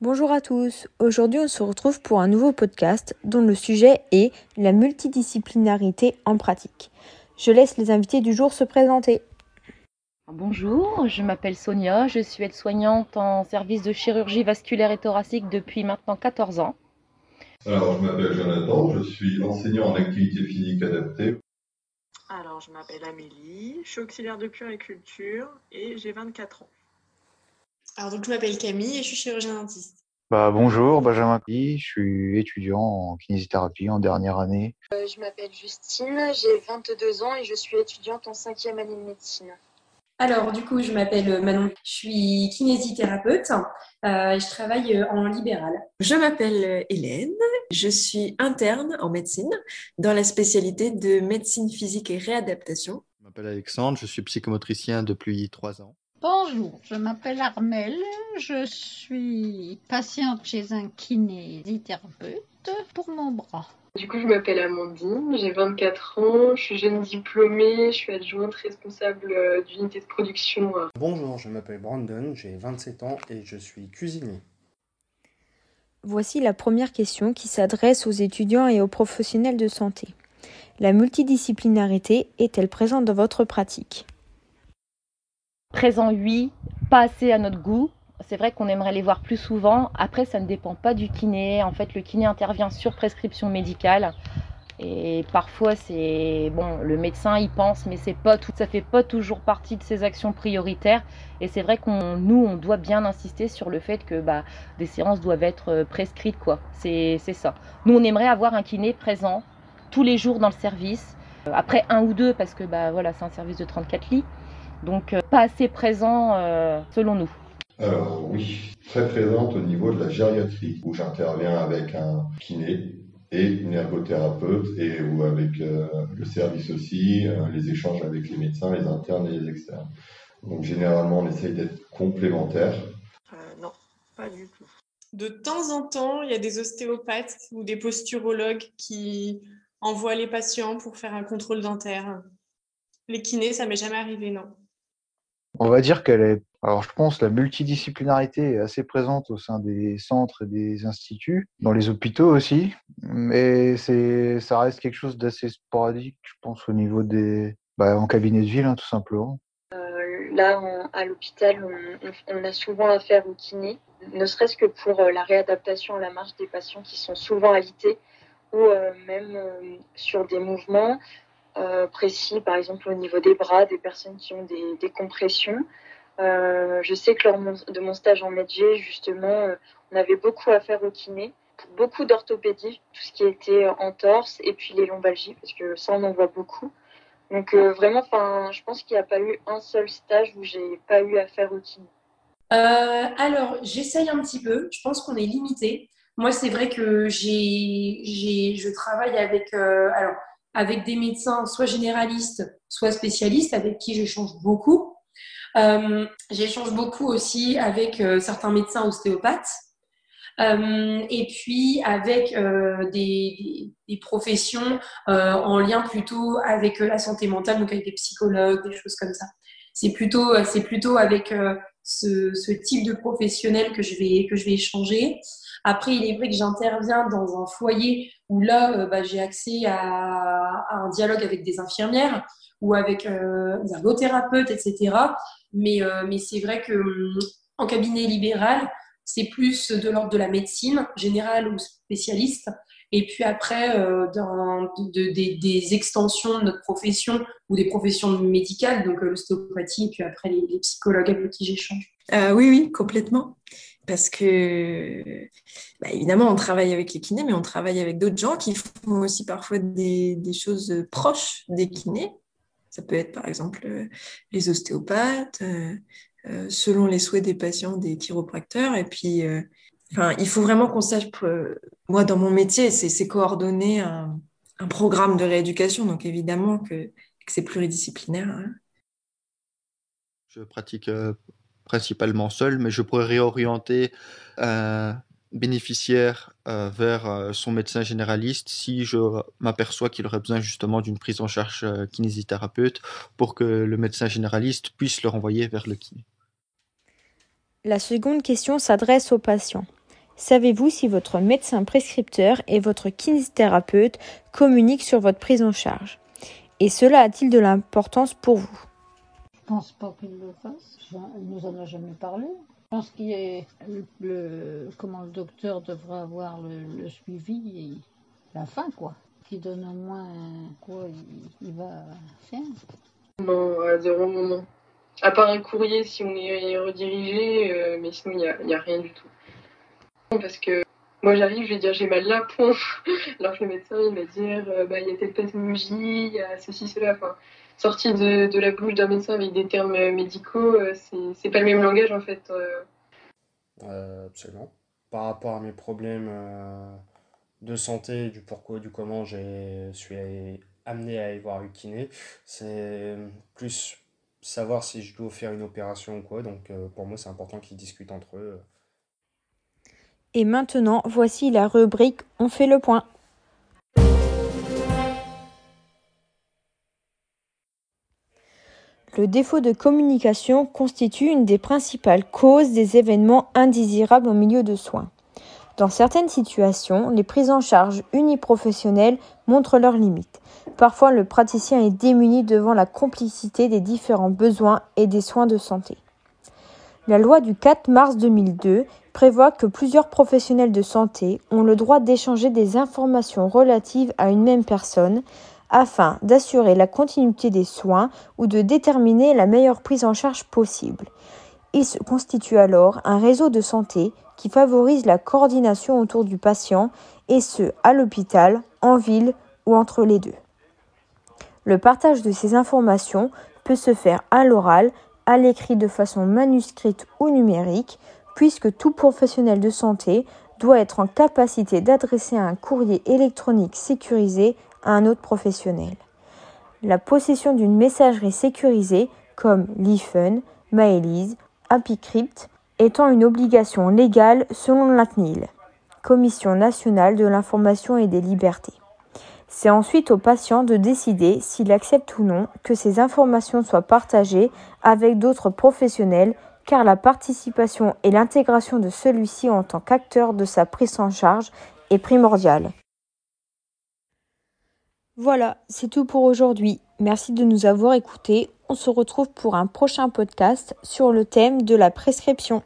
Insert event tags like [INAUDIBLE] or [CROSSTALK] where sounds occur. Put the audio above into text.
Bonjour à tous, aujourd'hui on se retrouve pour un nouveau podcast dont le sujet est la multidisciplinarité en pratique. Je laisse les invités du jour se présenter. Bonjour, je m'appelle Sonia, je suis aide-soignante en service de chirurgie vasculaire et thoracique depuis maintenant 14 ans. Alors, je m'appelle Jonathan, je suis enseignant en activité physique adaptée. Alors, je m'appelle Amélie, je suis auxiliaire de puériculture et j'ai 24 ans. Alors, donc, je m'appelle Camille et je suis chirurgien dentiste. Bah, bonjour, Benjamin je suis étudiant en kinésithérapie en dernière année. Euh, je m'appelle Justine, j'ai 22 ans et je suis étudiante en cinquième année de médecine. Alors, du coup, je m'appelle Manon, je suis kinésithérapeute euh, je travaille en libéral. Je m'appelle Hélène, je suis interne en médecine dans la spécialité de médecine physique et réadaptation. Je m'appelle Alexandre, je suis psychomotricien depuis trois ans. Bonjour, je m'appelle Armelle, je suis patiente chez un kinésithérapeute pour mon bras. Du coup, je m'appelle Amandine, j'ai 24 ans, je suis jeune diplômée, je suis adjointe responsable euh, d'unité de production. Bonjour, je m'appelle Brandon, j'ai 27 ans et je suis cuisinier. Voici la première question qui s'adresse aux étudiants et aux professionnels de santé. La multidisciplinarité est-elle présente dans votre pratique? Présent, oui, pas assez à notre goût. C'est vrai qu'on aimerait les voir plus souvent. Après, ça ne dépend pas du kiné. En fait, le kiné intervient sur prescription médicale. Et parfois, c'est bon, le médecin y pense, mais c'est pas ça fait pas toujours partie de ses actions prioritaires. Et c'est vrai qu'on, nous, on doit bien insister sur le fait que bah, des séances doivent être euh, prescrites, quoi. C'est, ça. Nous, on aimerait avoir un kiné présent tous les jours dans le service. Euh, après un ou deux, parce que bah voilà, c'est un service de 34 lits. Donc euh, pas assez présent selon nous. Alors oui, très présente au niveau de la gériatrie, où j'interviens avec un kiné et une ergothérapeute, et ou avec euh, le service aussi, les échanges avec les médecins, les internes et les externes. Donc généralement, on essaye d'être complémentaires. non, pas du tout. De temps en temps, il y a des ostéopathes ou des posturologues qui envoient les patients pour faire un contrôle dentaire. Les kinés, ça m'est jamais arrivé, non. On va dire qu'elle est. Alors, je pense la multidisciplinarité est assez présente au sein des centres et des instituts, dans les hôpitaux aussi, mais c'est, ça reste quelque chose d'assez sporadique, je pense, au niveau des, bah, en cabinet de ville, hein, tout simplement. Euh, là, à l'hôpital, on, a souvent affaire au kiné, ne serait-ce que pour euh, la réadaptation à la marche des patients qui sont souvent alités ou euh, même sur des mouvements précis, par exemple au niveau des bras, des personnes qui ont des, des compressions. Euh, je sais que lors de mon stage en médecine, justement, euh, on avait beaucoup à faire au kiné, beaucoup d'orthopédie, tout ce qui était entorse et puis les lombalgies, parce que ça, on en voit beaucoup. Donc vraiment, enfin, je pense qu'il n'y a pas eu un seul stage où j'ai pas eu à faire au kiné. alors, j'essaye un petit peu. Je pense qu'on est limité. Moi, c'est vrai que je travaille avec. alors, avec des médecins soit généralistes, soit spécialistes, avec qui j'échange beaucoup. Euh, j'échange beaucoup aussi avec euh, certains médecins ostéopathes. Euh, et puis avec des, professions en lien plutôt avec la santé mentale, donc avec des psychologues, des choses comme ça. C'est plutôt, plutôt avec ce, type de professionnel que je vais, que je vais échanger. Après, il est vrai que j'interviens dans un foyer où là, bah, j'ai accès à, un dialogue avec des infirmières ou avec euh, des ergothérapeutes, etc. Mais, euh, mais c'est vrai que en cabinet libéral, c'est plus de l'ordre de la médecine générale ou spécialiste. Et puis après, dans, des, extensions de notre profession ou des professions médicales, donc l'ostéopathie, et puis après les, les psychologues avec qui j'échange. oui, oui, complètement parce que, bah, évidemment, on travaille avec les kinés, mais on travaille avec d'autres gens qui font aussi parfois des, choses proches des kinés. Ça peut être, par exemple, euh, les ostéopathes, euh, euh, selon les souhaits des patients, des chiropracteurs. Et puis, enfin, il faut vraiment qu'on sache, moi, dans mon métier, c'est coordonner un, programme de rééducation. Donc, évidemment que, c'est pluridisciplinaire. Hein. Je pratique principalement seul, mais je pourrais réorienter bénéficiaire euh, vers euh, son médecin généraliste si je m'aperçois qu'il aurait besoin justement d'une prise en charge euh, kinésithérapeute pour que le médecin généraliste puisse le renvoyer vers le kiné. La seconde question s'adresse aux patients. Savez-vous si votre médecin prescripteur et votre kinésithérapeute communiquent sur votre prise en charge? Et cela a-t-il de l'importance pour vous? Je pense pas qu'il le fasse. Il nous en a jamais parlé. Je pense qu'il est le, le- comment le docteur devrait avoir le, suivi et la fin quoi. Qui donne au moins quoi il, va faire. Non, à zéro moment. À part un courrier si on est redirigé, euh, mais sinon il n'y a, a rien du tout. Parce que moi j'arrive, je vais dire j'ai mal là, point. [LAUGHS] Alors que le médecin il va dire euh, bah, il y a telle pathologie, il y a ceci, cela. Enfin, sorti de, la bouche d'un médecin avec des termes médicaux, euh, c'est pas le même langage en fait. euh. Euh, absolument. Par rapport à mes problèmes euh, de santé, du pourquoi, du comment je suis amené à aller voir le kiné, c'est plus savoir si je dois faire une opération ou quoi. Donc euh, pour moi, c'est important qu'ils discutent entre eux. Et maintenant, voici la rubrique On fait le point. Le défaut de communication constitue une des principales causes des événements indésirables au milieu de soins. Dans certaines situations, les prises en charge uniprofessionnelles montrent leurs limites. Parfois, le praticien est démuni devant la complicité des différents besoins et des soins de santé. La loi du 4 mars 2002 prévoit que plusieurs professionnels de santé ont le droit d'échanger des informations relatives à une même personne afin d'assurer la continuité des soins ou de déterminer la meilleure prise en charge possible. Il se constitue alors un réseau de santé qui favorise la coordination autour du patient et ce, à l'hôpital, en ville ou entre les deux. Le partage de ces informations peut se faire à l'oral, à l'écrit de façon manuscrite ou numérique, puisque tout professionnel de santé doit être en capacité d'adresser un courrier électronique sécurisé à un autre professionnel. La possession d'une messagerie sécurisée comme l'IFUN, Maelise, AppyCrypt étant une obligation légale selon la CNIL, Commission nationale de l'information et des libertés. C'est ensuite au patient de décider s'il accepte ou non que ces informations soient partagées avec d'autres professionnels car la participation et l'intégration de celui-ci en tant qu'acteur de sa prise en charge est primordiale. Voilà, c'est tout pour aujourd'hui. Merci de nous avoir écoutés. On se retrouve pour un prochain podcast sur le thème de la prescription.